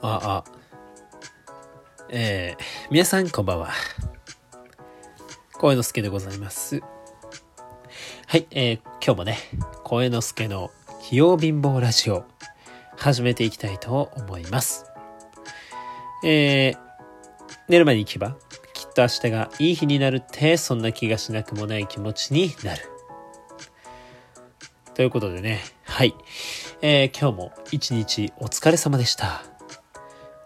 あ、あ、えー、皆さんこんばんは。声之助でございます。はい、えー、今日もね、声之助の器用貧乏ラジオ、始めていきたいと思います。えー、寝る前に行けば、きっと明日がいい日になるって、そんな気がしなくもない気持ちになる。ということでね、はい。えー、今日も一日お疲れ様でした。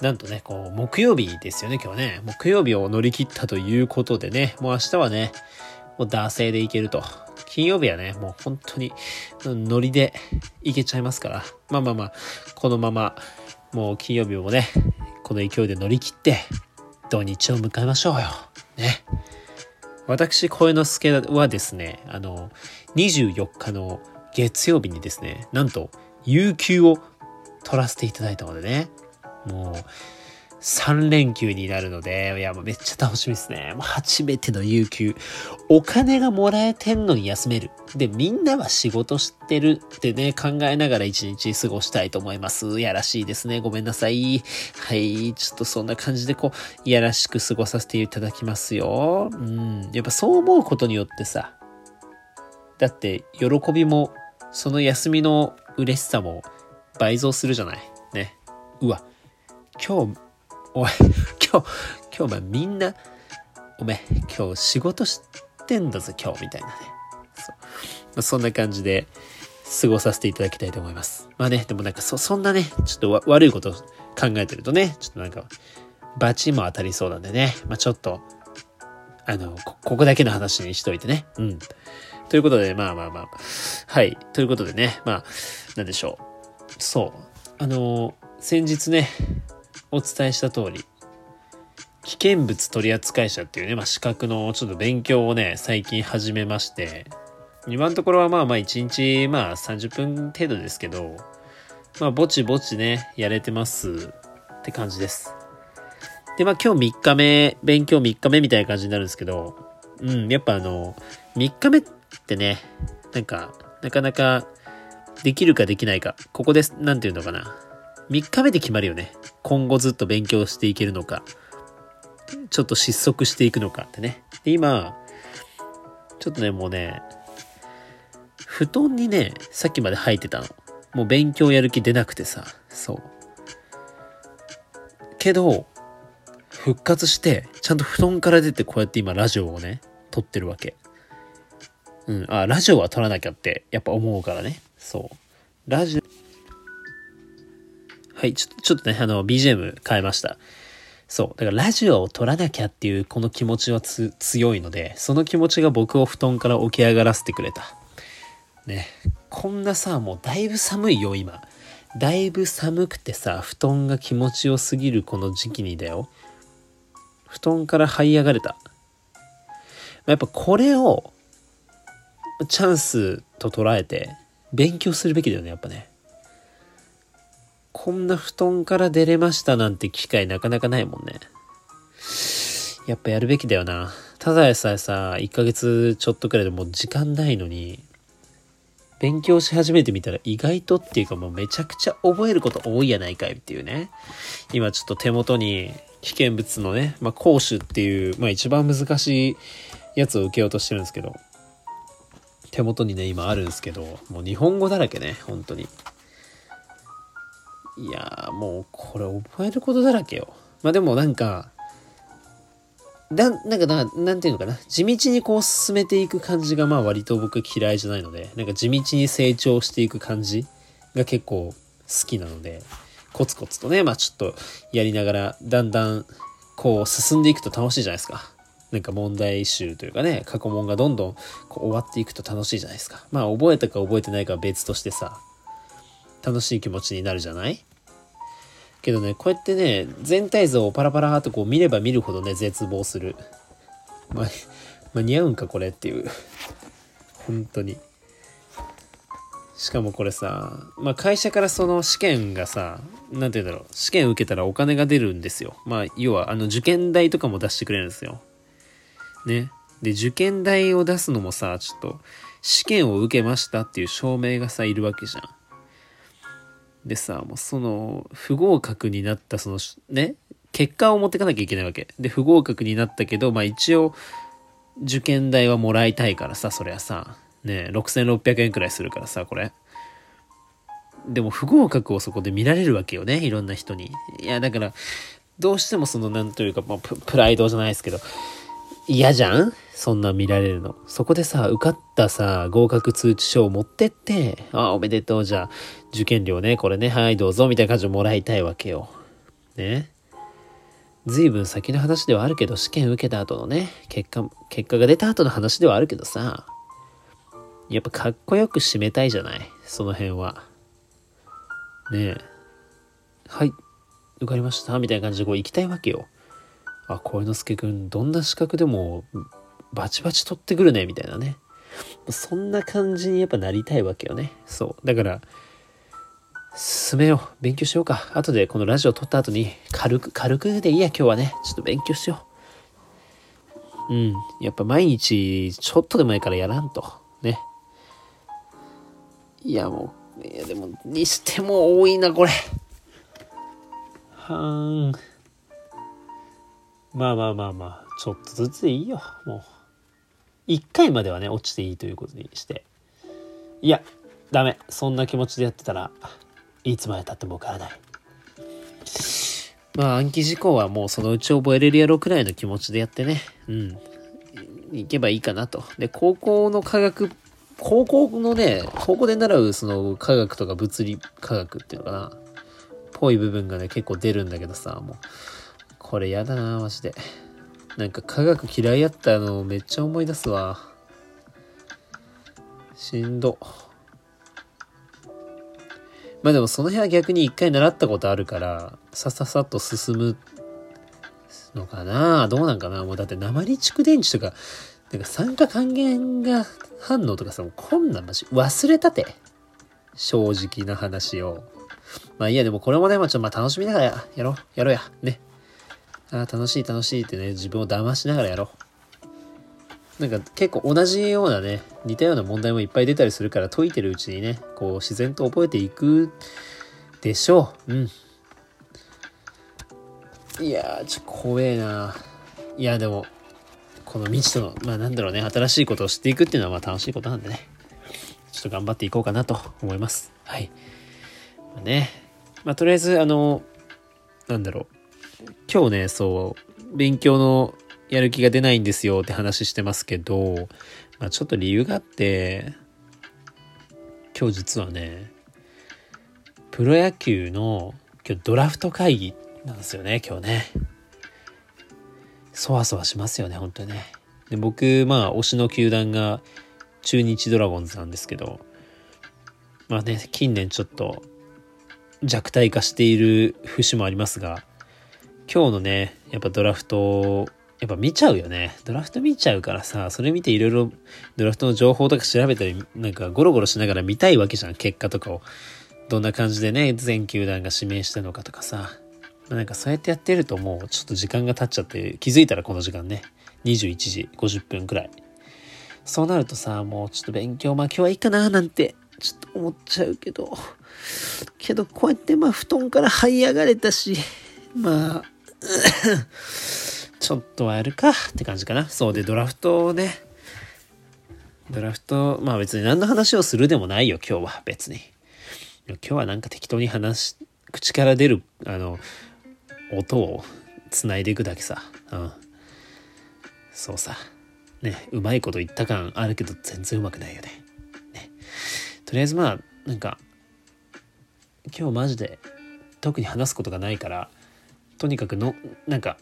なんとね、こう、木曜日ですよね、今日ね。木曜日を乗り切ったということでね、もう明日はね、もう惰性でいけると。金曜日はね、もう本当にノリでいけちゃいますから。まあまあまあ、このまま、もう金曜日もね、この勢いで乗り切って、土日を迎えましょうよ。ね。私、声之助はですね、あの、24日の月曜日にですね、なんと、有給を取らせていただいたのでね、もう、3連休になるので、いや、もうめっちゃ楽しみですね。もう初めての有給。お金がもらえてんのに休める。で、みんなは仕事してるってね、考えながら一日過ごしたいと思います。やらしいですね。ごめんなさい。はい。ちょっとそんな感じでこう、いやらしく過ごさせていただきますよ。うん。やっぱそう思うことによってさ、だって、喜びも、その休みの嬉しさも倍増するじゃない。ね。うわ。今日、おい、今日、今日お前みんな、お前、今日仕事してんだぞ、今日、みたいなね。そ。まあ、そんな感じで、過ごさせていただきたいと思います。まあね、でもなんかそ、そんなね、ちょっと悪いこと考えてるとね、ちょっとなんか、バチも当たりそうなんでね、まあちょっと、あの、こ、ここだけの話にしといてね。うん。ということで、まあまあまあ。はい。ということでね、まあ、なんでしょう。そう。あの、先日ね、お伝えした通り、危険物取扱者っていうね、まあ、資格のちょっと勉強をね、最近始めまして、今のところはまあまあ1日まあ30分程度ですけど、まあぼちぼちね、やれてますって感じです。で、まあ今日3日目、勉強3日目みたいな感じになるんですけど、うん、やっぱあの、3日目ってね、なんか、なかなかできるかできないか、ここです、なんていうのかな。3日目で決まるよね。今後ずっと勉強していけるのか、ちょっと失速していくのかってね。で、今、ちょっとね、もうね、布団にね、さっきまで入ってたの。もう勉強やる気出なくてさ、そう。けど、復活して、ちゃんと布団から出てこうやって今ラジオをね、撮ってるわけ。うん、あ、ラジオは撮らなきゃって、やっぱ思うからね。そう。ラジオ、はい、ちょちょっとね、あの、BGM 変えました。そう。だからラジオを撮らなきゃっていうこの気持ちは強いので、その気持ちが僕を布団から起き上がらせてくれた。ね。こんなさ、もうだいぶ寒いよ、今。だいぶ寒くてさ、布団が気持ちよすぎるこの時期にだよ。布団から這い上がれた。やっぱこれを、チャンスと捉えて、勉強するべきだよね、やっぱね。こんな布団から出れましたなんて機会なかなかないもんね。やっぱやるべきだよな。ただでさえさ、1ヶ月ちょっとくらいでもう時間ないのに、勉強し始めてみたら意外とっていうかもうめちゃくちゃ覚えること多いやないかいっていうね。今ちょっと手元に危険物のね、まあ、講習っていう、まあ一番難しいやつを受けようとしてるんですけど、手元にね、今あるんですけど、もう日本語だらけね、本当に。いやーもうこれ覚えることだらけよ。まあでもなんか、だなんかな、なんていうのかな。地道にこう進めていく感じがまあ割と僕嫌いじゃないので、なんか地道に成長していく感じが結構好きなので、コツコツとね、まあちょっとやりながら、だんだんこう進んでいくと楽しいじゃないですか。なんか問題集というかね、過去問がどんどんこう終わっていくと楽しいじゃないですか。まあ覚えたか覚えてないかは別としてさ、楽しい気持ちになるじゃない？けどね、こうやってね、全体像をパラパラーっとこう見れば見るほどね、絶望する。ま、間に合うんかこれっていう。本当に。しかもこれさ、まあ会社からその試験がさ、なんて言うんだろう、試験受けたらお金が出るんですよ。まあ要はあの受験代とかも出してくれるんですよ。ね。で、受験代を出すのもさ、ちょっと試験を受けましたっていう証明がさ、いるわけじゃん。でさ、もうその、不合格になったその、ね、結果を持ってかなきゃいけないわけ。で、不合格になったけど、まあ一応、受験代はもらいたいからさ、そりゃさ、ね、6600円くらいするからさ、これ。でも不合格をそこで見られるわけよね、いろんな人に。いや、だから、どうしてもその、なんというか、まあ、プライドじゃないですけど、嫌じゃん？そんな見られるの。そこでさ、受かったさ、合格通知書を持ってって、あ、おめでとう、じゃあ、受験料ね、これね、はい、どうぞ、みたいな感じでもらいたいわけよ。ね。随分先の話ではあるけど、試験受けた後のね、結果、結果が出た後の話ではあるけどさ、やっぱかっこよく締めたいじゃないその辺は。ねえ。はい、受かりましたみたいな感じでこう行きたいわけよ。あ、小之助くん、どんな資格でもバチバチ取ってくるね、みたいなね。そんな感じにやっぱなりたいわけよね。そう。だから、進めよう。勉強しようか。後でこのラジオ撮った後に、軽く、軽くでいいや、今日はね。ちょっと勉強しよう。うん。やっぱ毎日、ちょっとでもいいからやらんと。ね。いや、もう、いや、でも、にしても多いな、これ。はーん。まあまあまあまあ、ちょっとずつでいいよ、もう。一回まではね、落ちていいということにして。いや、ダメ。そんな気持ちでやってたら、いつまで経っても受からない。まあ暗記事項はもうそのうち覚えれるやろくらいの気持ちでやってね。うん。いけばいいかなと。で、高校の科学、高校のね、高校で習うその科学とか物理科学っていうのかな。ぽい部分がね、結構出るんだけどさ、もう。これやだな、マジで。なんか科学嫌いやったのめっちゃ思い出すわ。しんど。まあでもその辺は逆に一回習ったことあるから、さささっと進むのかなどうなんかなもうだって鉛蓄電池とか、なんか酸化還元が反応とかさ、もうこんなんマジ忘れたて。正直な話を。まあいいや、でもこれもね、まあちょっとまあ楽しみながらやろう。やろうや。ね。ああ楽しい楽しいってね、自分を騙しながらやろう。なんか結構同じようなね、似たような問題もいっぱい出たりするから解いてるうちにね、こう自然と覚えていくでしょう。うん。いやー、ちょっと怖えな。いや、でも、この未知との、まあなんだろうね、新しいことを知っていくっていうのはまあ楽しいことなんでね。ちょっと頑張っていこうかなと思います。はい。まあ、ね。まあとりあえず、あの、なんだろう。今日ね、そう、勉強のやる気が出ないんですよって話してますけど、まあ、ちょっと理由があって、今日実はね、プロ野球の今日ドラフト会議なんですよね、今日ね。そわそわしますよね、本当にね。で、僕、まあ、推しの球団が中日ドラゴンズなんですけど、まあね、近年ちょっと弱体化している節もありますが、今日のね、やっぱドラフト、やっぱ見ちゃうよね。ドラフト見ちゃうからさ、それ見ていろいろドラフトの情報とか調べたり、なんかゴロゴロしながら見たいわけじゃん、結果とかを。どんな感じでね、全球団が指名したのかとかさ。なんかそうやってやってるともうちょっと時間が経っちゃって、気づいたらこの時間ね、21時50分くらい。そうなるとさ、もうちょっと勉強、まあ今日はいいかななんて、ちょっと思っちゃうけど、けどこうやってまあ布団から這い上がれたし、まあ、ょっとはやるかって感じかな。そうで、ドラフトをね。ドラフト、まあ別に何の話をするでもないよ、今日は。別に。今日はなんか適当に話し、口から出る、あの、音を繋いでいくだけさ。うん。そうさ。ね、うまいこと言った感あるけど全然うまくないよね。ね。とりあえずまあ、なんか、今日マジで特に話すことがないから、とにかくのなんか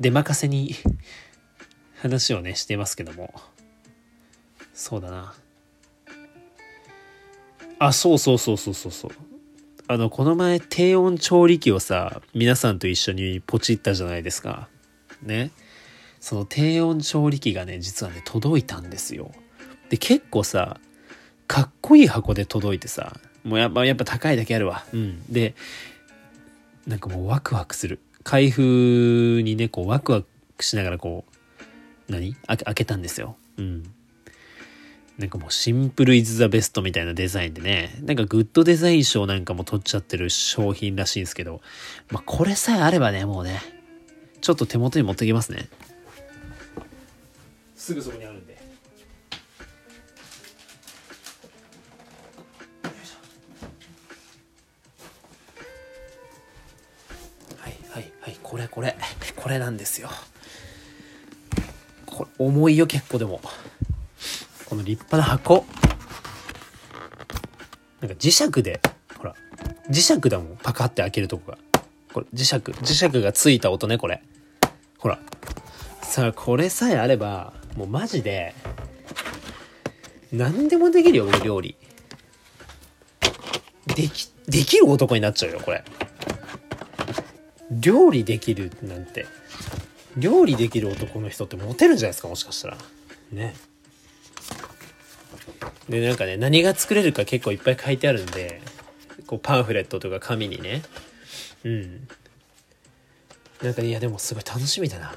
出任せに話をねしてますけども。そうだな。あそうそうそうそうそうそう。あのこの前低温調理器をさ皆さんと一緒にポチったじゃないですか。ね。その低温調理器がね実はね届いたんですよ。で結構さかっこいい箱で届いてさもうやっぱやっぱ高いだけあるわ。うん。でなんかもうワクワクする。開封にね、こうワクワクしながらこう、何？開けたんですよ。うん。なんかもうシンプルイズザベストみたいなデザインでね、なんかグッドデザイン賞なんかも取っちゃってる商品らしいんですけど、まあこれさえあればね、もうね、ちょっと手元に持ってきますね。すぐそこにあるんで。これこれ、これなんですよ。これ重いよ結構でも。この立派な箱。なんか磁石で、ほら、磁石だもん、パカって開けるとこが。これ、磁石、磁石がついた音ね、これ。ほら。さあ、これさえあれば、もうマジで、何でもできるよ、料理。でき、できる男になっちゃうよ、これ。料理できるなんて。料理できる男の人ってモテるんじゃないですか、もしかしたら。ね。で、なんかね、何が作れるか結構いっぱい書いてあるんで、こうパンフレットとか紙にね。うん。なんかいやでもすごい楽しみだな。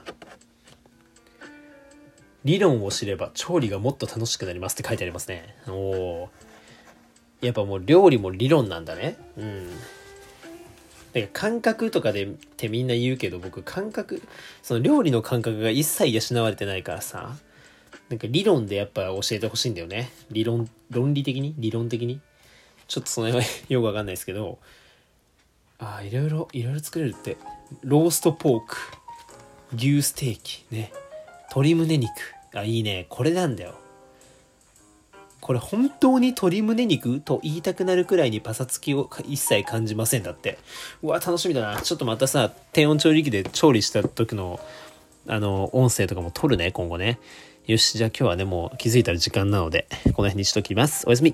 理論を知れば調理がもっと楽しくなりますって書いてありますね。おお。やっぱもう料理も理論なんだね。うん。なんか感覚とかでってみんな言うけど僕感覚、その料理の感覚が一切養われてないからさ、なんか理論でやっぱ教えてほしいんだよね。理論、論理的に？理論的に？ちょっとその辺はよくわかんないですけど、ああ、いろいろ、いろいろ作れるって。ローストポーク、牛ステーキ、ね。鶏胸肉。あ、いいね。これなんだよ。これ本当に鶏胸肉と言いたくなるくらいにパサつきを一切感じませんだって。うわ、楽しみだな。ちょっとまたさ、低温調理器で調理した時の、あの、音声とかも撮るね、今後ね。よし、じゃあ今日はね、もう気づいたら時間なので、この辺にしときます。おやすみ。